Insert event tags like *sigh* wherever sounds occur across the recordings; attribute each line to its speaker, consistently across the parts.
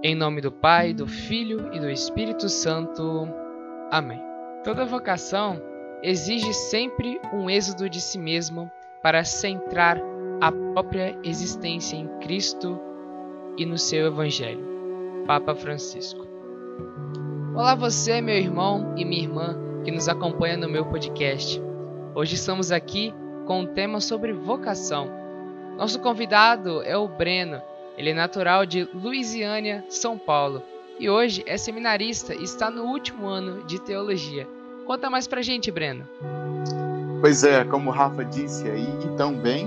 Speaker 1: Em nome do Pai, do Filho e do Espírito Santo. Amém. Toda vocação exige sempre um êxodo de si mesmo para centrar a própria existência em Cristo e no seu Evangelho. Papa Francisco. Olá você, meu irmão e minha irmã que nos acompanha no meu podcast. Hoje estamos aqui com um tema sobre vocação. Nosso convidado é o Breno, ele é natural de Louisiana, São Paulo, e hoje é seminarista e está no último ano de teologia. Conta mais pra gente, Breno.
Speaker 2: Pois é, como o Rafa disse aí também,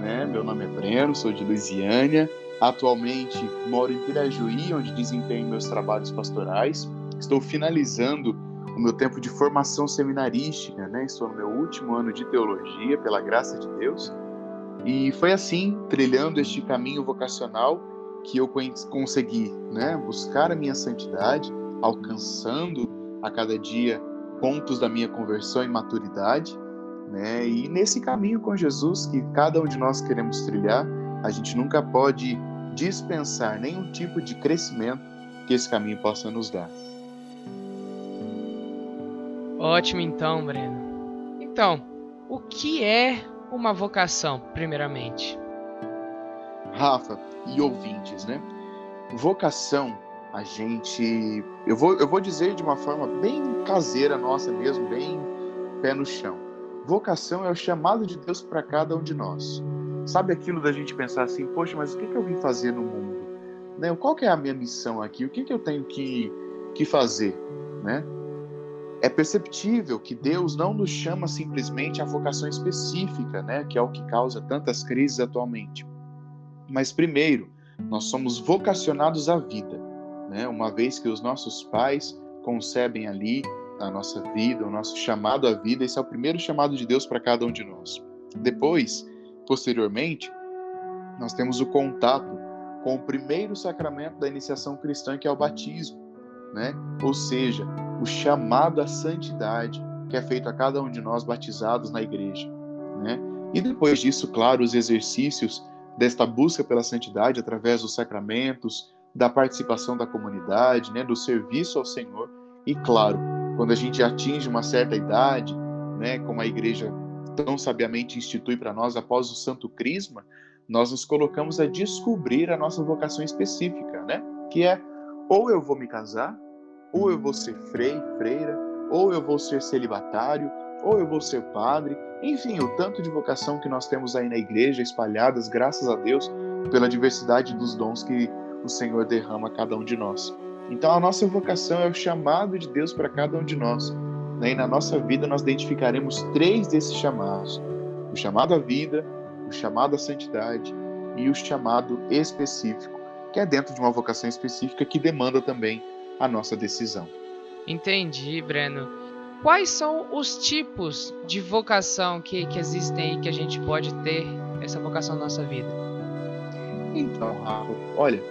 Speaker 2: né? Meu nome é Breno, sou de Louisiana. Atualmente moro em Pirajuí, onde desempenho meus trabalhos pastorais. Estou finalizando o meu tempo de formação seminarística, né? Estou no meu último ano de teologia, pela graça de Deus. E foi assim, trilhando este caminho vocacional, que eu consegui né, buscar a minha santidade, alcançando a cada dia pontos da minha conversão e maturidade. Né? E nesse caminho com Jesus, que cada um de nós queremos trilhar, a gente nunca pode dispensar nenhum tipo de crescimento que esse caminho possa nos dar.
Speaker 1: Ótimo, então, Breno. Então, o que é uma vocação, primeiramente?
Speaker 2: Rafa e ouvintes, né? Vocação, a gente. Eu vou, eu vou dizer de uma forma bem caseira nossa mesmo, bem pé no chão. Vocação é o chamado de Deus para cada um de nós. Sabe aquilo da gente pensar assim, poxa, mas o que, que eu vim fazer no mundo? Né? Qual que é a minha missão aqui? O que, que eu tenho que, que fazer? Né? É perceptível que Deus não nos chama simplesmente a vocação específica, né, que é o que causa tantas crises atualmente. Mas primeiro, nós somos vocacionados à vida, né? Uma vez que os nossos pais concebem ali a nossa vida, o nosso chamado à vida, esse é o primeiro chamado de Deus para cada um de nós. Depois, posteriormente, nós temos o contato com o primeiro sacramento da iniciação cristã, que é o batismo, né? Ou seja, o chamado à santidade que é feito a cada um de nós batizados na igreja, né? E depois disso, claro, os exercícios desta busca pela santidade através dos sacramentos, da participação da comunidade, né, do serviço ao Senhor e claro, quando a gente atinge uma certa idade, né, como a igreja tão sabiamente institui para nós após o Santo Crisma, nós nos colocamos a descobrir a nossa vocação específica, né? Que é ou eu vou me casar, ou eu vou ser frei, freira, ou eu vou ser celibatário, ou eu vou ser padre. Enfim, o tanto de vocação que nós temos aí na igreja, espalhadas, graças a Deus, pela diversidade dos dons que o Senhor derrama a cada um de nós. Então, a nossa vocação é o chamado de Deus para cada um de nós. Né? E na nossa vida nós identificaremos três desses chamados: o chamado à vida, o chamado à santidade e o chamado específico, que é dentro de uma vocação específica que demanda também a nossa decisão.
Speaker 1: Entendi, Breno. Quais são os tipos de vocação que, que existem e que a gente pode ter essa vocação na nossa vida?
Speaker 2: Então, Rafa, olha,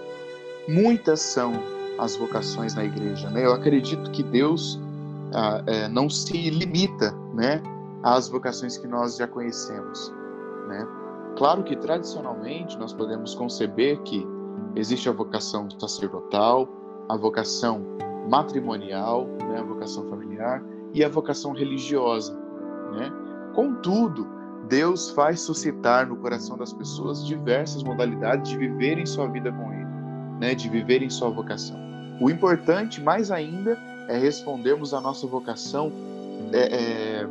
Speaker 2: muitas são as vocações na igreja, né? Eu acredito que Deus ah, é, não se limita, né, às vocações que nós já conhecemos, né? Claro que tradicionalmente nós podemos conceber que existe a vocação sacerdotal, a vocação matrimonial, né, a vocação familiar e a vocação religiosa. Né? Contudo, Deus faz suscitar no coração das pessoas diversas modalidades de viverem sua vida com Ele, né, de viverem sua vocação. O importante, mais ainda, é respondermos à nossa vocação, é, é,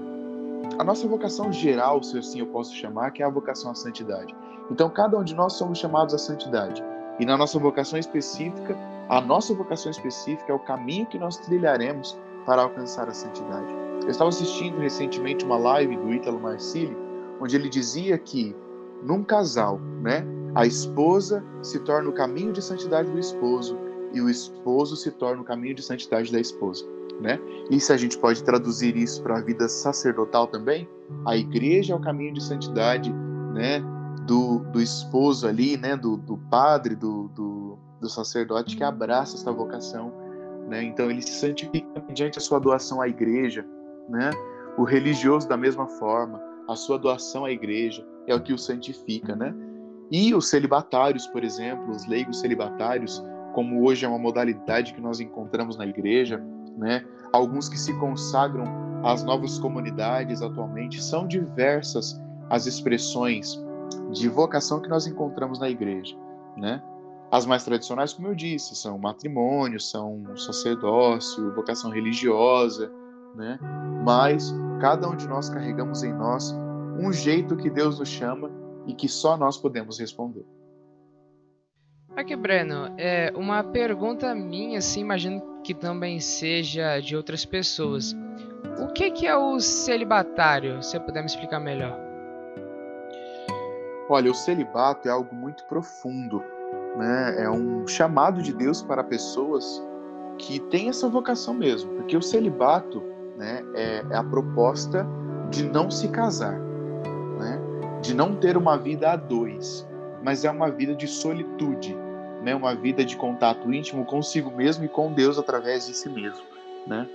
Speaker 2: a nossa vocação geral, se assim eu posso chamar, que é a vocação à santidade. Então, cada um de nós somos chamados à santidade. E na nossa vocação específica, a nossa vocação específica é o caminho que nós trilharemos para alcançar a santidade. Eu estava assistindo recentemente uma live do Ítalo Marcilli, onde ele dizia que num casal, né, a esposa se torna o caminho de santidade do esposo e o esposo se torna o caminho de santidade da esposa, né? E se a gente pode traduzir isso para a vida sacerdotal também, a igreja é o caminho de santidade, né, do, do esposo ali, né, do, do padre, do, do, do sacerdote que abraça esta vocação, né? Então ele se santifica mediante a sua doação à igreja, né? O religioso da mesma forma, a sua doação à igreja é o que o santifica, né? E os celibatários, por exemplo, os leigos celibatários, como hoje é uma modalidade que nós encontramos na igreja, né? Alguns que se consagram às novas comunidades atualmente, são diversas as expressões de vocação que nós encontramos na igreja, né? As mais tradicionais, como eu disse, são matrimônio, são sacerdócio, vocação religiosa, né? Mas cada um de nós carregamos em nós um jeito que Deus nos chama e que só nós podemos responder.
Speaker 1: Aqui, Breno, é uma pergunta minha, assim, imagino que também seja de outras pessoas. O que, que é o celibatário? Se puder me explicar melhor.
Speaker 2: Olha, o celibato é algo muito profundo, né? É um chamado de Deus para pessoas que têm essa vocação mesmo, porque o celibato, né, é, é a proposta de não se casar, né? De não ter uma vida a dois, mas é uma vida de solitude, né? Uma vida de contato íntimo consigo mesmo e com Deus através de si mesmo, né?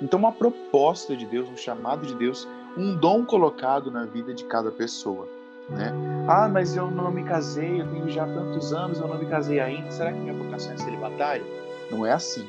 Speaker 2: Então, uma proposta de Deus, um chamado de Deus, um dom colocado na vida de cada pessoa. Né? Ah, mas eu não me casei, eu tenho já tantos anos, eu não me casei ainda. Será que minha vocação é celibatária? Não é assim.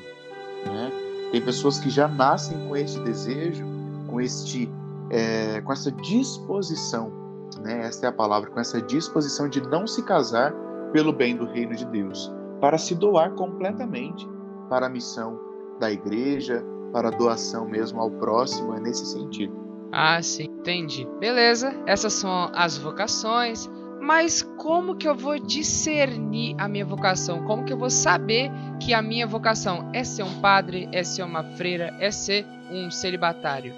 Speaker 2: Né? Tem pessoas que já nascem com este desejo, com este, é, com essa disposição, né? Esta é a palavra, com essa disposição de não se casar pelo bem do reino de Deus, para se doar completamente para a missão da igreja, para a doação mesmo ao próximo, é nesse sentido.
Speaker 1: Ah, sim, entendi. Beleza, essas são as vocações. Mas como que eu vou discernir a minha vocação? Como que eu vou saber que a minha vocação é ser um padre, é ser uma freira, é ser um celibatário?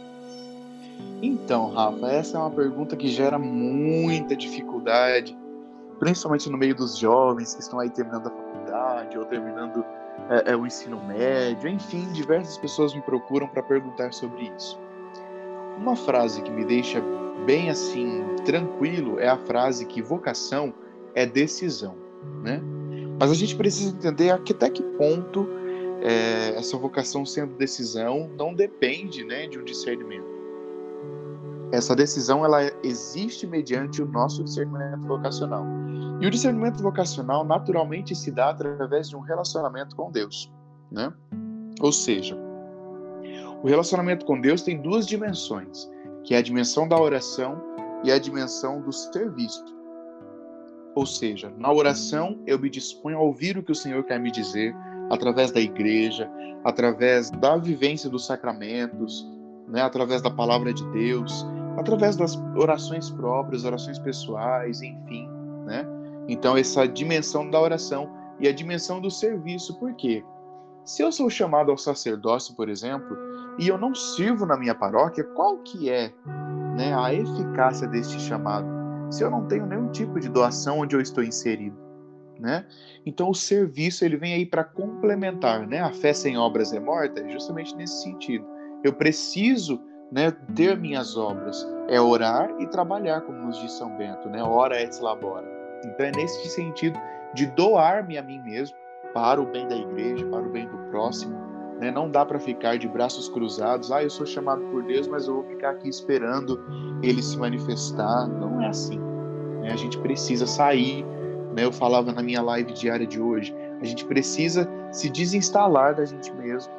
Speaker 2: Então, Rafa, essa é uma pergunta que gera muita dificuldade, principalmente no meio dos jovens que estão aí terminando a faculdade ou terminando é, é, o ensino médio, enfim, diversas pessoas me procuram para perguntar sobre isso. Uma frase que me deixa bem assim tranquilo é a frase que vocação é decisão, né? Mas a gente precisa entender até que ponto é, essa vocação sendo decisão não depende, né, de um discernimento. Essa decisão ela existe mediante o nosso discernimento vocacional. E o discernimento vocacional naturalmente se dá através de um relacionamento com Deus, né? Ou seja, o relacionamento com Deus tem duas dimensões, que é a dimensão da oração e a dimensão do serviço. Ou seja, na oração eu me disponho a ouvir o que o Senhor quer me dizer através da igreja, através da vivência dos sacramentos, né, através da palavra de Deus, através das orações próprias, orações pessoais, enfim, né? Então essa dimensão da oração e a dimensão do serviço, por quê? Se eu sou chamado ao sacerdócio, por exemplo, e eu não sirvo na minha paróquia, qual que é né, a eficácia deste chamado? Se eu não tenho nenhum tipo de doação onde eu estou inserido, né? Então o serviço ele vem aí para complementar, né? A fé sem obras é morta, é justamente nesse sentido. Eu preciso, né, ter minhas obras, é orar e trabalhar, como nos diz São Bento, né? Ora et labora. Então é nesse sentido de doar-me a mim mesmo para o bem da igreja, para o bem do próximo, né? Não dá para ficar de braços cruzados. Ah, eu sou chamado por Deus, mas eu vou ficar aqui esperando Ele se manifestar. Não é assim. Né? A gente precisa sair. Né? Eu falava na minha live diária de hoje. A gente precisa se desinstalar da gente mesmo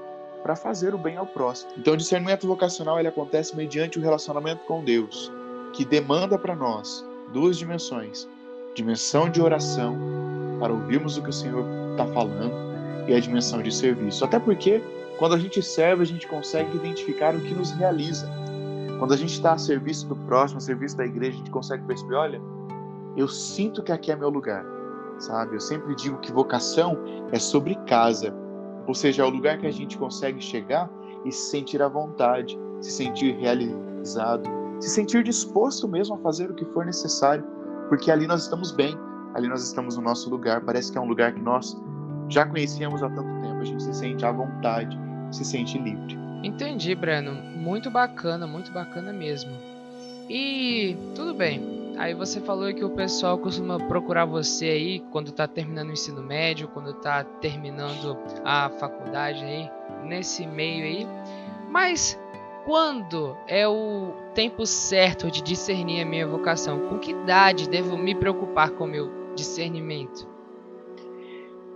Speaker 2: para fazer o bem ao próximo. Então, o discernimento vocacional ele acontece mediante o relacionamento com Deus, que demanda para nós duas dimensões: dimensão de oração para ouvirmos o que o Senhor está falando e a dimensão de serviço. Até porque, quando a gente serve, a gente consegue identificar o que nos realiza. Quando a gente está a serviço do próximo, a serviço da igreja, a gente consegue perceber: olha, eu sinto que aqui é meu lugar, sabe? Eu sempre digo que vocação é sobre casa, ou seja, é o lugar que a gente consegue chegar e se sentir à vontade, se sentir realizado, se sentir disposto mesmo a fazer o que for necessário, porque ali nós estamos bem, ali nós estamos no nosso lugar. Parece que é um lugar que nós já conhecíamos há tanto tempo. A gente se sente à vontade, se sente livre.
Speaker 1: Entendi, Breno. Muito bacana, muito bacana mesmo. E tudo bem. Aí você falou que o pessoal costuma procurar você aí quando tá terminando o ensino médio, quando tá terminando a faculdade aí, nesse meio aí. Mas quando é o tempo certo de discernir a minha vocação? Com que idade devo me preocupar com o meu discernimento?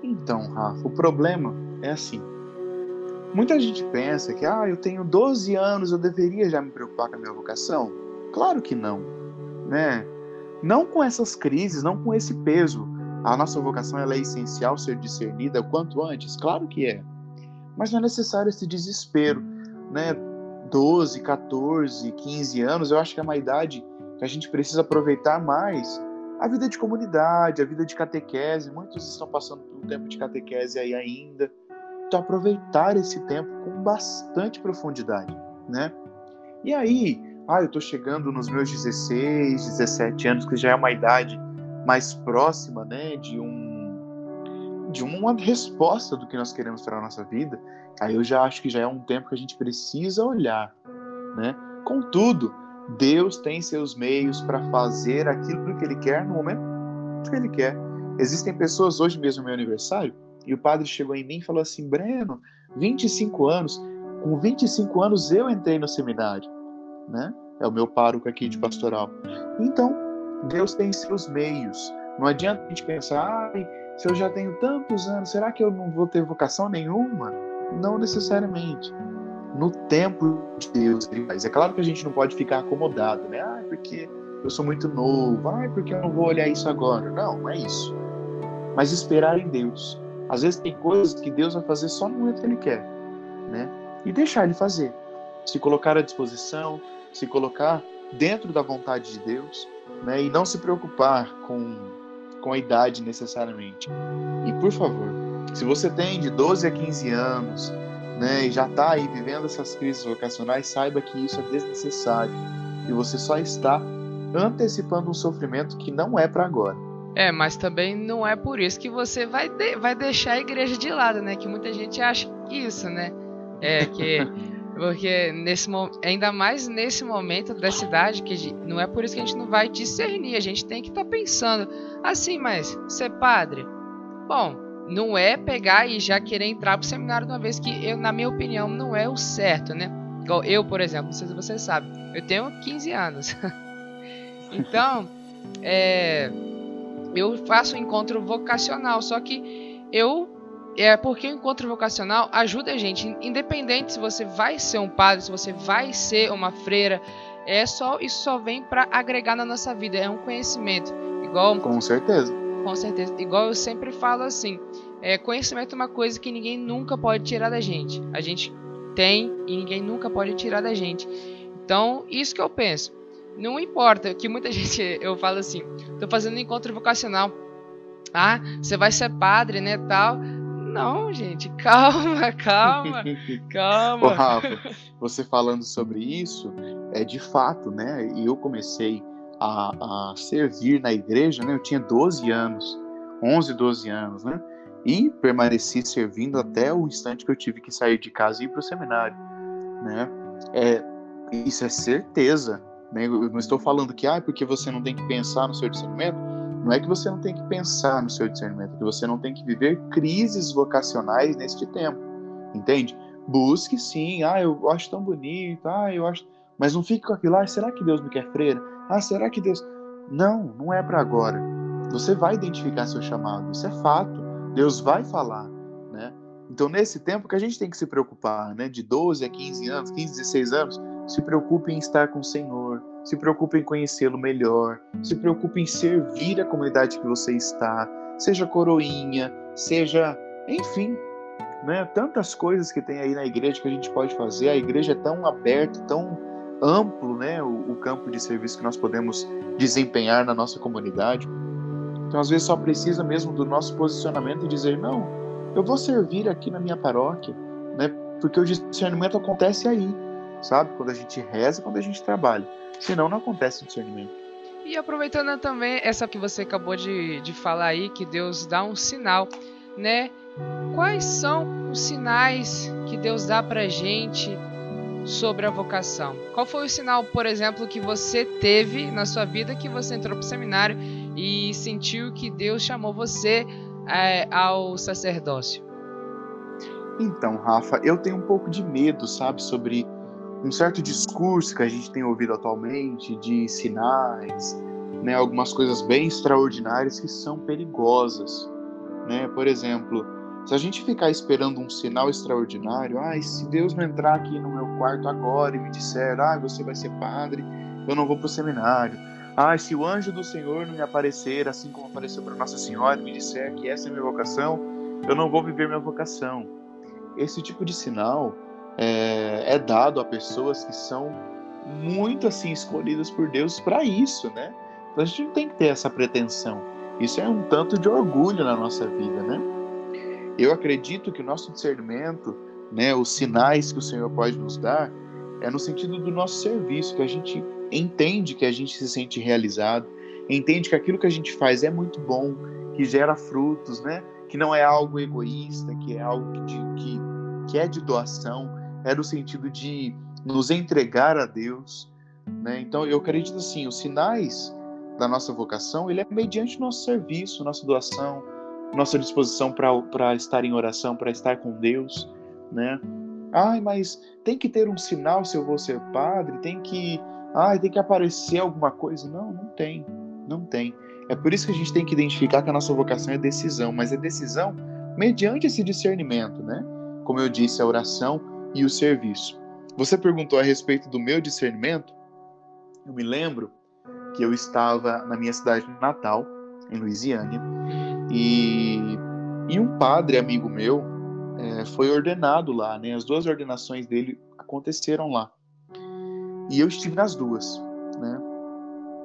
Speaker 2: Então, Rafa, o problema é assim. Muita gente pensa que, ah, eu tenho 12 anos, eu deveria já me preocupar com a minha vocação. Claro que não, né? Não com essas crises, não com esse peso. A nossa vocação ela é essencial ser discernida o quanto antes, claro que é. Mas não é necessário esse desespero, né? 12, 14, 15 anos, eu acho que é uma idade que a gente precisa aproveitar mais a vida de comunidade, a vida de catequese. Muitos estão passando por um tempo de catequese aí ainda. Então, aproveitar esse tempo com bastante profundidade, né? E aí, ah, eu tô chegando nos meus 16, 17 anos, que já é uma idade mais próxima, né, de um de uma resposta do que nós queremos para a nossa vida. Aí eu já acho que já é um tempo que a gente precisa olhar, né? Contudo, Deus tem seus meios para fazer aquilo que ele quer no momento que ele quer. Existem pessoas hoje mesmo no meu aniversário e o padre chegou em mim e falou assim: Breno, 25 anos, com 25 anos eu entrei no seminário, né? É o meu pároco aqui de pastoral. Então, Deus tem seus meios. Não adianta a gente pensar, ai, se eu já tenho tantos anos, será que eu não vou ter vocação nenhuma? Não necessariamente. No tempo de Deus, mas é claro que a gente não pode ficar acomodado, né? Ah, porque eu sou muito novo, ah, porque eu não vou olhar isso agora. Não, não é isso. Mas esperar em Deus. Às vezes tem coisas que Deus vai fazer só no momento que Ele quer, né? E deixar Ele fazer. Se colocar à disposição, se colocar dentro da vontade de Deus, né? E não se preocupar com, com a idade necessariamente. E por favor, se você tem de 12 a 15 anos, né, e já está aí vivendo essas crises vocacionais, saiba que isso é desnecessário e você só está antecipando um sofrimento que não é para agora.
Speaker 1: É, mas também não é por isso que você vai, de, vai deixar a igreja de lado, né? Que muita gente acha isso, né? É que *laughs* porque nesse ainda mais nesse momento da cidade que não é por isso que a gente não vai discernir, a gente tem que estar tá pensando assim, mas ser padre, bom, não é pegar e já querer entrar pro seminário de uma vez que eu, na minha opinião, não é o certo, né? Igual eu, por exemplo, não sei se você sabe, eu tenho 15 anos. *laughs* então, é, eu faço um encontro vocacional, só que eu é porque o encontro vocacional ajuda a gente, independente se você vai ser um padre, se você vai ser uma freira, é só isso só vem para agregar na nossa vida, é um conhecimento. Igual
Speaker 2: Com certeza.
Speaker 1: Com certeza. Igual eu sempre falo assim, é, conhecimento é uma coisa que ninguém nunca pode tirar da gente. A gente tem e ninguém nunca pode tirar da gente. Então, isso que eu penso. Não importa, que muita *laughs* gente eu falo assim, tô fazendo um encontro vocacional. Ah, você vai ser padre, né, tal. Não, gente, *laughs* calma, calma, *laughs* calma.
Speaker 2: Ô, Rafa, você falando sobre isso, é de fato, né? E eu comecei a, a servir na igreja, né? Eu tinha 12 anos, 11, 12 anos, né? E permaneci servindo até o instante que eu tive que sair de casa e ir para o seminário, né? É, isso é certeza, né? Eu não estou falando que, ah, porque você não tem que pensar no seu discernimento. Não é que você não tem que pensar no seu discernimento, é que você não tem que viver crises vocacionais neste tempo, entende? Busque sim, ah, eu acho tão bonito, ah, eu acho. Mas não fique com aquilo, ah, será que Deus me quer freira? Ah, será que Deus. Não, não é para agora. Você vai identificar seu chamado, isso é fato. Deus vai falar, né? Então, nesse tempo que a gente tem que se preocupar, né? De 12 a 15 anos, 15, 16 anos, se preocupe em estar com o Senhor, se preocupe em conhecê-lo melhor, se preocupe em servir a comunidade que você está, seja coroinha, seja, enfim, né? Tantas coisas que tem aí na igreja que a gente pode fazer. A igreja é tão aberta, tão amplo, né? O, o campo de serviço que nós podemos desempenhar na nossa comunidade. Então, às vezes, só precisa mesmo do nosso posicionamento e dizer: não, eu vou servir aqui na minha paróquia, né? Porque o discernimento acontece aí sabe? Quando a gente reza, quando a gente trabalha. Senão não acontece o discernimento.
Speaker 1: E aproveitando também essa que você acabou de, de falar aí, que Deus dá um sinal, né? Quais são os sinais que Deus dá pra gente sobre a vocação? Qual foi o sinal, por exemplo, que você teve na sua vida que você entrou pro seminário e sentiu que Deus chamou você é, ao sacerdócio?
Speaker 2: Então, Rafa, eu tenho um pouco de medo, sabe, sobre um certo discurso que a gente tem ouvido atualmente de sinais, né, algumas coisas bem extraordinárias que são perigosas, né? Por exemplo, se a gente ficar esperando um sinal extraordinário, ai, se Deus não entrar aqui no meu quarto agora e me disser, ah, você vai ser padre, eu não vou para o seminário. Ah, se o anjo do Senhor não me aparecer, assim como apareceu para Nossa Senhora, me disser que essa é minha vocação, eu não vou viver minha vocação. Esse tipo de sinal é, é dado a pessoas que são muito assim escolhidas por Deus para isso, né? Então a gente não tem que ter essa pretensão. Isso é um tanto de orgulho na nossa vida, né? Eu acredito que o nosso discernimento, né, os sinais que o Senhor pode nos dar, é no sentido do nosso serviço, que a gente entende que a gente se sente realizado, entende que aquilo que a gente faz é muito bom, que gera frutos, né? Que não é algo egoísta, que é algo de, que, que é de doação, é no sentido de nos entregar a Deus, né? Então eu acredito assim, os sinais da nossa vocação, ele é mediante nosso serviço, nossa doação, nossa disposição para estar em oração, para estar com Deus, né? Ai, mas tem que ter um sinal se eu vou ser padre, tem que, ai, tem que aparecer alguma coisa. Não, não tem, não tem. É por isso que a gente tem que identificar que a nossa vocação é decisão, mas é decisão mediante esse discernimento, né? Como eu disse, a oração e o serviço. Você perguntou a respeito do meu discernimento? Eu me lembro que eu estava na minha cidade natal, em Louisiana, e, e um padre amigo meu é, foi ordenado lá, né? As duas ordenações dele aconteceram lá. E eu estive nas duas, né?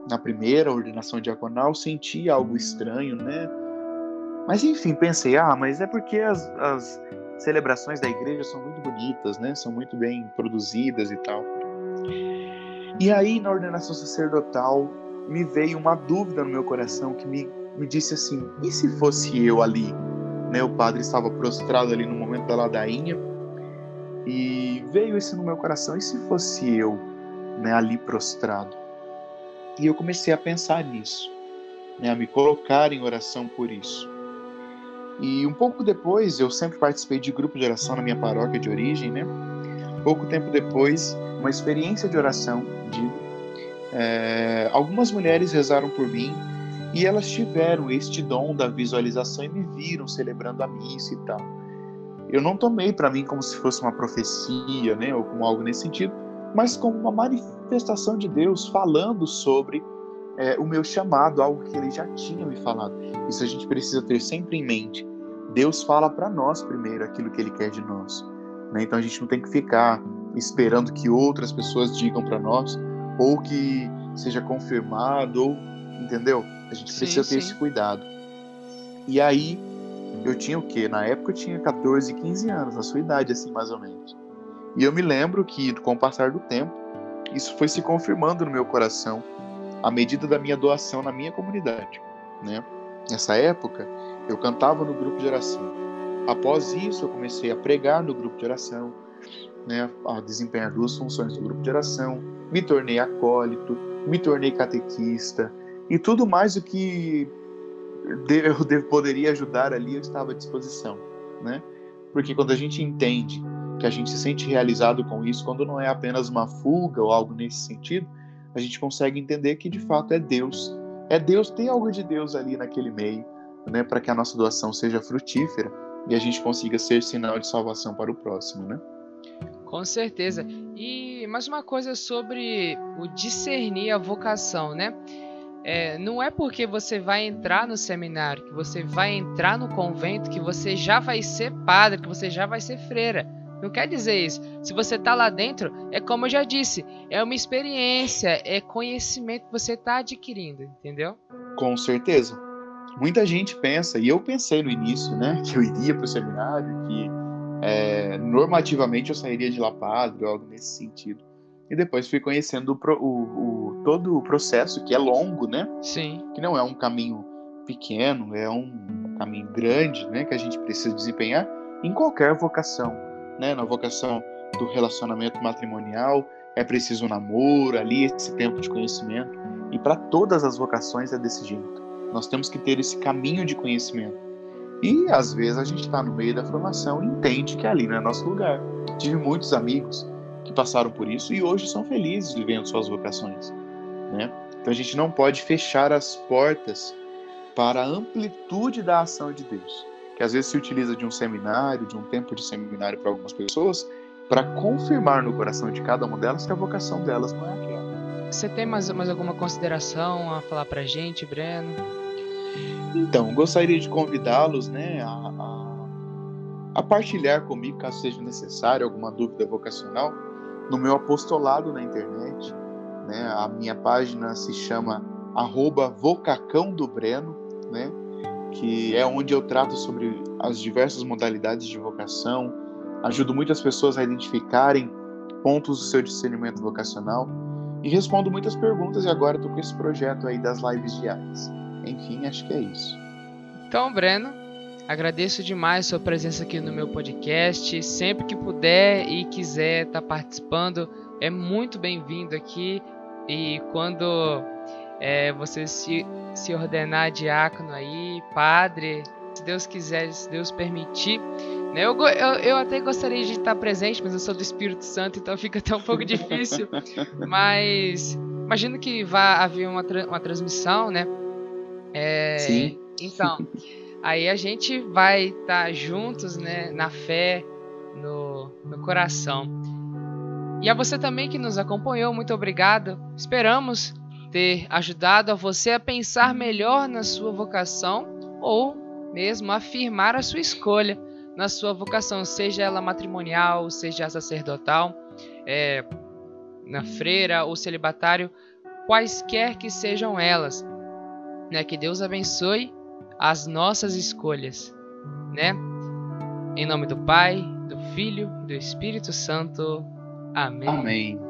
Speaker 2: Na primeira ordenação diaconal, senti algo estranho, né? Mas enfim, pensei, ah, mas é porque as, as celebrações da igreja são muito bonitas, né? São muito bem produzidas e tal. E aí, na ordenação sacerdotal, me veio uma dúvida no meu coração que me, me disse assim: e se fosse eu ali? Né, o padre estava prostrado ali no momento da ladainha e veio isso no meu coração: e se fosse eu né, ali prostrado? E eu comecei a pensar nisso, né, a me colocar em oração por isso. E um pouco depois, eu sempre participei de grupo de oração na minha paróquia de origem, né? Pouco tempo depois, uma experiência de oração, de é, algumas mulheres rezaram por mim e elas tiveram este dom da visualização e me viram celebrando a missa e tal. Eu não tomei para mim como se fosse uma profecia, né, ou como algo nesse sentido, mas como uma manifestação de Deus falando sobre é, o meu chamado, algo que Ele já tinha me falado. Isso a gente precisa ter sempre em mente. Deus fala para nós primeiro aquilo que Ele quer de nós. Né? Então a gente não tem que ficar esperando que outras pessoas digam para nós ou que seja confirmado, ou entendeu? A gente precisa sim, ter sim. esse cuidado. E aí, eu tinha o quê? Na época eu tinha 14, 15 anos, na sua idade, assim, mais ou menos. E eu me lembro que, com o passar do tempo, isso foi se confirmando no meu coração à medida da minha doação na minha comunidade, né? Nessa época, eu cantava no grupo de oração. Após isso, eu comecei a pregar no grupo de oração, né, a desempenhar duas funções do grupo de oração, me tornei acólito, me tornei catequista e tudo mais o que eu poderia ajudar ali eu estava à disposição, né? Porque quando a gente entende que a gente se sente realizado com isso, quando não é apenas uma fuga ou algo nesse sentido, a gente consegue entender que de fato é Deus. É Deus, tem algo de Deus ali naquele meio, né, para que a nossa doação seja frutífera e a gente consiga ser sinal de salvação para o próximo, né?
Speaker 1: Com certeza. E mais uma coisa sobre o discernir a vocação, né? É, não é porque você vai entrar no seminário, que você vai entrar no convento, que você já vai ser padre, que você já vai ser freira. Não quer dizer isso. Se você está lá dentro, é como eu já disse, é uma experiência, é conhecimento que você está adquirindo, entendeu?
Speaker 2: Com certeza. Muita gente pensa, e eu pensei no início, né, que eu iria para o seminário, que é, normativamente eu sairia de lá padre, algo nesse sentido. E depois fui conhecendo o, o, o, todo o processo, que é longo, né?
Speaker 1: Sim.
Speaker 2: Que não é um caminho pequeno, é um caminho grande, né? Que a gente precisa desempenhar em qualquer vocação, né? Na vocação do relacionamento matrimonial, é preciso um namoro, ali esse tempo de conhecimento. E para todas as vocações é desse jeito. Nós temos que ter esse caminho de conhecimento. E às vezes a gente está no meio da formação e entende que ali não é nosso lugar. Tive muitos amigos que passaram por isso e hoje são felizes vivendo suas vocações. Né? Então a gente não pode fechar as portas para a amplitude da ação de Deus. Que às vezes se utiliza de um seminário, de um tempo de seminário para algumas pessoas, para confirmar no coração de cada uma delas que a vocação delas não é aquela.
Speaker 1: Você tem mais, mais alguma consideração a falar para a gente, Breno?
Speaker 2: Então, gostaria de convidá-los né, a, a, a, partilhar comigo, caso seja necessário, alguma dúvida vocacional, no meu apostolado na internet. Né? A minha página se chama arroba Vocacão do Breno, né? Que é onde eu trato sobre as diversas modalidades de vocação, ajudo muitas pessoas a identificarem pontos do seu discernimento vocacional e respondo muitas perguntas e agora estou com esse projeto aí das lives diárias. Enfim, acho que é isso.
Speaker 1: Então, Breno, agradeço demais sua presença aqui no meu podcast. Sempre que puder e quiser estar tá participando, é muito bem-vindo aqui. E quando é, você se, se ordenar diácono aí, padre, se Deus quiser, se Deus permitir. Né? Eu, eu, eu até gostaria de estar presente, mas eu sou do Espírito Santo, então *laughs* fica até um pouco difícil. mas imagino que vai haver uma, uma transmissão, né? É, Sim. Então, aí a gente vai estar juntos, né? Na fé, no, no coração. E a você também que nos acompanhou, muito obrigado. Esperamos ter ajudado a você a pensar melhor na sua vocação ou mesmo afirmar a sua escolha na sua vocação, seja ela matrimonial, seja sacerdotal, é, na freira ou celibatário, quaisquer que sejam elas. Né? Que Deus abençoe as nossas escolhas, né? Em nome do Pai, do Filho do Espírito Santo. Amém.
Speaker 2: Amém.